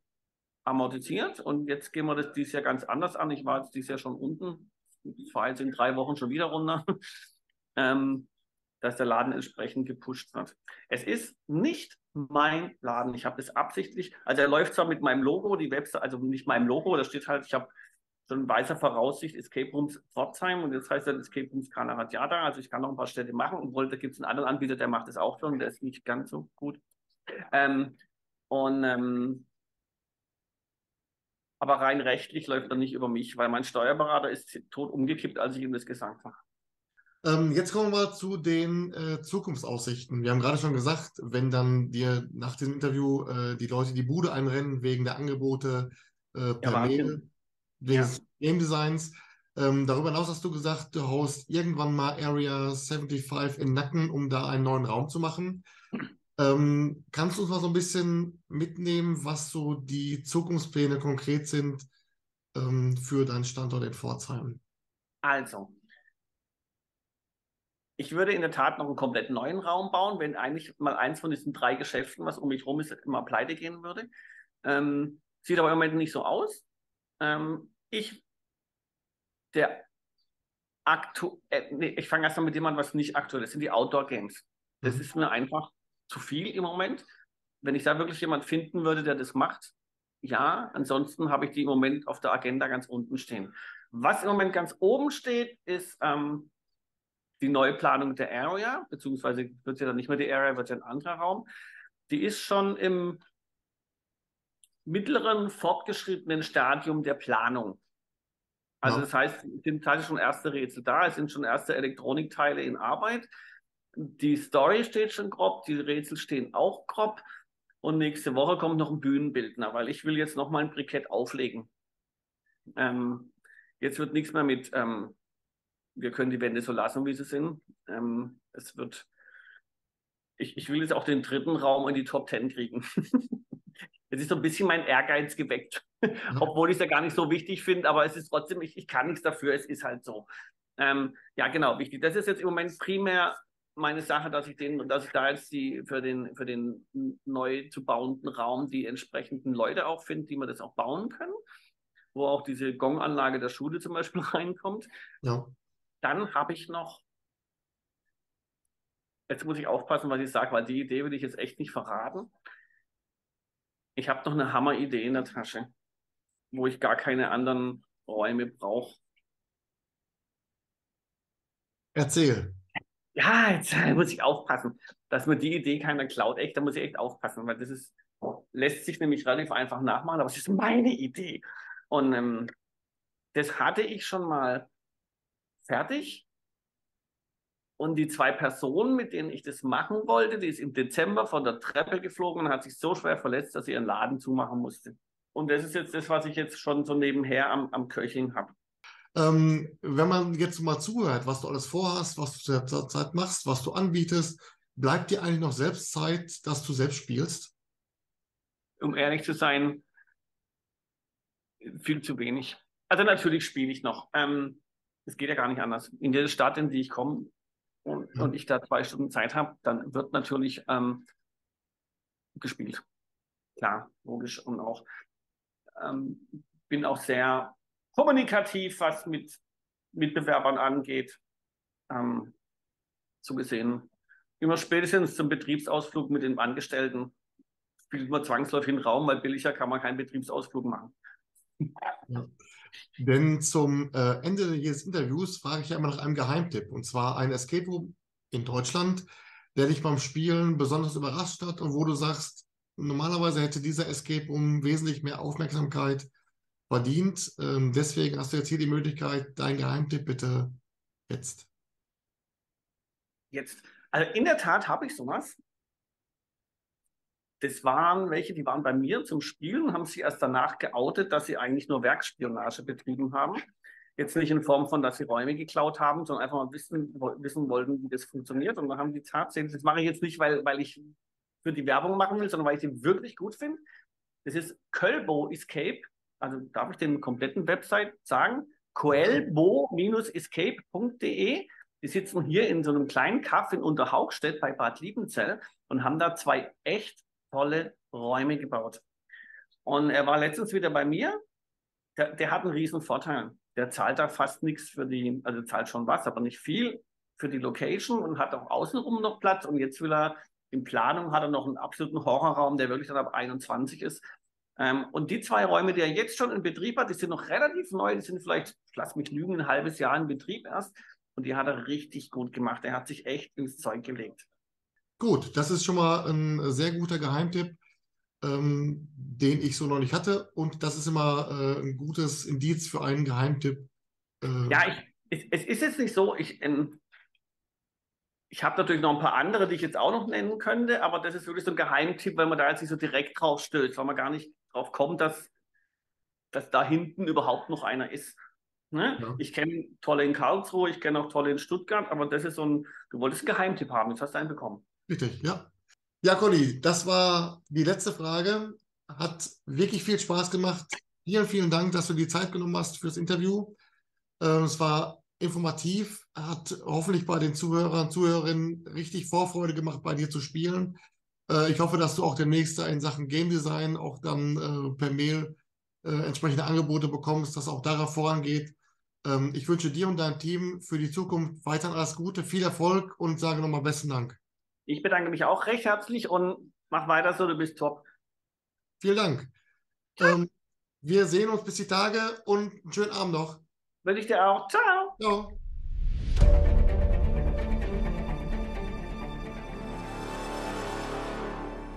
amortisiert und jetzt gehen wir das dieses Jahr ganz anders an. Ich war jetzt dieses Jahr schon unten, ich fahre jetzt in drei Wochen schon wieder runter, [laughs] ähm, dass der Laden entsprechend gepusht wird. Es ist nicht mein Laden. Ich habe das absichtlich, also er läuft zwar mit meinem Logo, die Website, also nicht meinem Logo, da steht halt, ich habe so in weißer Voraussicht Escape Rooms Pforzheim und jetzt heißt er Escape Rooms Kanaratiada. Also ich kann noch ein paar Städte machen und wollte, da gibt es einen anderen Anbieter, der macht das auch schon, der ist nicht ganz so gut. Ähm, und ähm, aber rein rechtlich läuft er nicht über mich, weil mein Steuerberater ist tot umgekippt, als ich ihm das gesagt habe. Ähm, jetzt kommen wir zu den äh, Zukunftsaussichten. Wir haben gerade schon gesagt, wenn dann dir nach diesem Interview äh, die Leute die Bude einrennen wegen der Angebote äh, per ja, Mail, des ja. Game Designs. Ähm, darüber hinaus hast du gesagt, du haust irgendwann mal Area 75 in Nacken, um da einen neuen Raum zu machen. Ähm, kannst du uns mal so ein bisschen mitnehmen, was so die Zukunftspläne konkret sind ähm, für deinen Standort in Pforzheim? Also, ich würde in der Tat noch einen komplett neuen Raum bauen, wenn eigentlich mal eins von diesen drei Geschäften, was um mich herum ist, immer pleite gehen würde. Ähm, sieht aber im Moment nicht so aus. Ähm, ich, der aktuell, äh, nee, ich fange erstmal mit dem an, was nicht aktuell ist, sind die Outdoor Games. Das mhm. ist mir einfach zu viel im Moment. Wenn ich da wirklich jemand finden würde, der das macht, ja, ansonsten habe ich die im Moment auf der Agenda ganz unten stehen. Was im Moment ganz oben steht, ist ähm, die Neuplanung der Area, beziehungsweise wird ja dann nicht mehr die Area, wird ja ein anderer Raum. Die ist schon im mittleren, fortgeschrittenen Stadium der Planung. Also ja. das heißt, es sind teilweise schon erste Rätsel da, es sind schon erste Elektronikteile in Arbeit. Die Story steht schon grob, die Rätsel stehen auch grob. Und nächste Woche kommt noch ein Bühnenbildner, weil ich will jetzt noch mal ein Brikett auflegen. Ähm, jetzt wird nichts mehr mit, ähm, wir können die Wände so lassen, wie sie sind. Ähm, es wird, ich, ich will jetzt auch den dritten Raum in die Top Ten kriegen. [laughs] Jetzt ist so ein bisschen mein Ehrgeiz geweckt, obwohl ich es ja gar nicht so wichtig finde, aber es ist trotzdem, ich, ich kann nichts dafür, es ist halt so. Ähm, ja, genau, wichtig. Das ist jetzt im Moment primär meine Sache, dass ich den, dass ich da jetzt die für den, für den neu zu bauenden Raum die entsprechenden Leute auch finde, die man das auch bauen können, wo auch diese Gonganlage der Schule zum Beispiel [laughs] reinkommt. Ja. Dann habe ich noch, jetzt muss ich aufpassen, was ich sage, weil die Idee will ich jetzt echt nicht verraten. Ich habe noch eine Hammer-Idee in der Tasche, wo ich gar keine anderen Räume brauche. Erzähl. Ja, jetzt muss ich aufpassen, dass mir die Idee keiner klaut. Echt, da muss ich echt aufpassen, weil das ist, lässt sich nämlich relativ einfach nachmachen, aber es ist meine Idee. Und ähm, das hatte ich schon mal fertig. Und die zwei Personen, mit denen ich das machen wollte, die ist im Dezember von der Treppe geflogen und hat sich so schwer verletzt, dass sie ihren Laden zumachen musste. Und das ist jetzt das, was ich jetzt schon so nebenher am, am Köcheln habe. Ähm, wenn man jetzt mal zuhört, was du alles vorhast, was du zurzeit machst, was du anbietest, bleibt dir eigentlich noch selbst Zeit, dass du selbst spielst? Um ehrlich zu sein, viel zu wenig. Also natürlich spiele ich noch. Ähm, es geht ja gar nicht anders. In der Stadt, in die ich komme, und, ja. und ich da zwei Stunden Zeit habe, dann wird natürlich ähm, gespielt. Klar, logisch. Und auch ähm, bin auch sehr kommunikativ, was mit Mitbewerbern angeht. Ähm, so gesehen, immer spätestens zum Betriebsausflug mit den Angestellten spielt man zwangsläufig den Raum, weil billiger kann man keinen Betriebsausflug machen. Ja. Denn zum äh, Ende jedes Interviews frage ich ja immer nach einem Geheimtipp. Und zwar ein Escape Room in Deutschland, der dich beim Spielen besonders überrascht hat und wo du sagst, normalerweise hätte dieser Escape Room wesentlich mehr Aufmerksamkeit verdient. Ähm, deswegen hast du jetzt hier die Möglichkeit, dein Geheimtipp bitte jetzt. Jetzt. Also in der Tat habe ich sowas. Das waren welche, die waren bei mir zum Spielen und haben sich erst danach geoutet, dass sie eigentlich nur Werkspionage betrieben haben. Jetzt nicht in Form von, dass sie Räume geklaut haben, sondern einfach mal wissen, wissen wollten, wie das funktioniert. Und dann haben die tatsächlich, das mache ich jetzt nicht, weil, weil ich für die Werbung machen will, sondern weil ich sie wirklich gut finde. Das ist Kölbo Escape. Also darf ich den kompletten Website sagen? coelbo-escape.de. Die sitzen hier in so einem kleinen Kaff in Unterhaugstedt bei Bad Liebenzell und haben da zwei echt tolle Räume gebaut. Und er war letztens wieder bei mir. Der, der hat einen riesen Vorteil. Der zahlt da fast nichts für die, also zahlt schon was, aber nicht viel für die Location und hat auch außenrum noch Platz. Und jetzt will er, in Planung hat er noch einen absoluten Horrorraum, der wirklich dann ab 21 ist. Ähm, und die zwei Räume, die er jetzt schon in Betrieb hat, die sind noch relativ neu, die sind vielleicht, lass mich lügen, ein halbes Jahr in Betrieb erst. Und die hat er richtig gut gemacht. Er hat sich echt ins Zeug gelegt. Gut, das ist schon mal ein sehr guter Geheimtipp, ähm, den ich so noch nicht hatte. Und das ist immer äh, ein gutes Indiz für einen Geheimtipp. Äh, ja, ich, es, es, ist jetzt nicht so, ich, ähm, ich habe natürlich noch ein paar andere, die ich jetzt auch noch nennen könnte, aber das ist wirklich so ein Geheimtipp, weil man da jetzt nicht so direkt drauf stößt, weil man gar nicht drauf kommt, dass, dass da hinten überhaupt noch einer ist. Ne? Ja. Ich kenne tolle in Karlsruhe, ich kenne auch tolle in Stuttgart, aber das ist so ein, du wolltest einen Geheimtipp haben, jetzt hast du einen bekommen. Richtig, ja. Ja, Conny, das war die letzte Frage. Hat wirklich viel Spaß gemacht. Vielen, vielen Dank, dass du die Zeit genommen hast fürs Interview. Ähm, es war informativ, hat hoffentlich bei den Zuhörern, Zuhörerinnen richtig Vorfreude gemacht, bei dir zu spielen. Äh, ich hoffe, dass du auch demnächst in Sachen Game Design auch dann äh, per Mail äh, entsprechende Angebote bekommst, dass auch darauf vorangeht. Ähm, ich wünsche dir und deinem Team für die Zukunft weiterhin alles Gute, viel Erfolg und sage nochmal besten Dank. Ich bedanke mich auch recht herzlich und mach weiter so, du bist top. Vielen Dank. Ähm, wir sehen uns bis die Tage und einen schönen Abend noch. Will ich dir auch. Ciao. Ciao.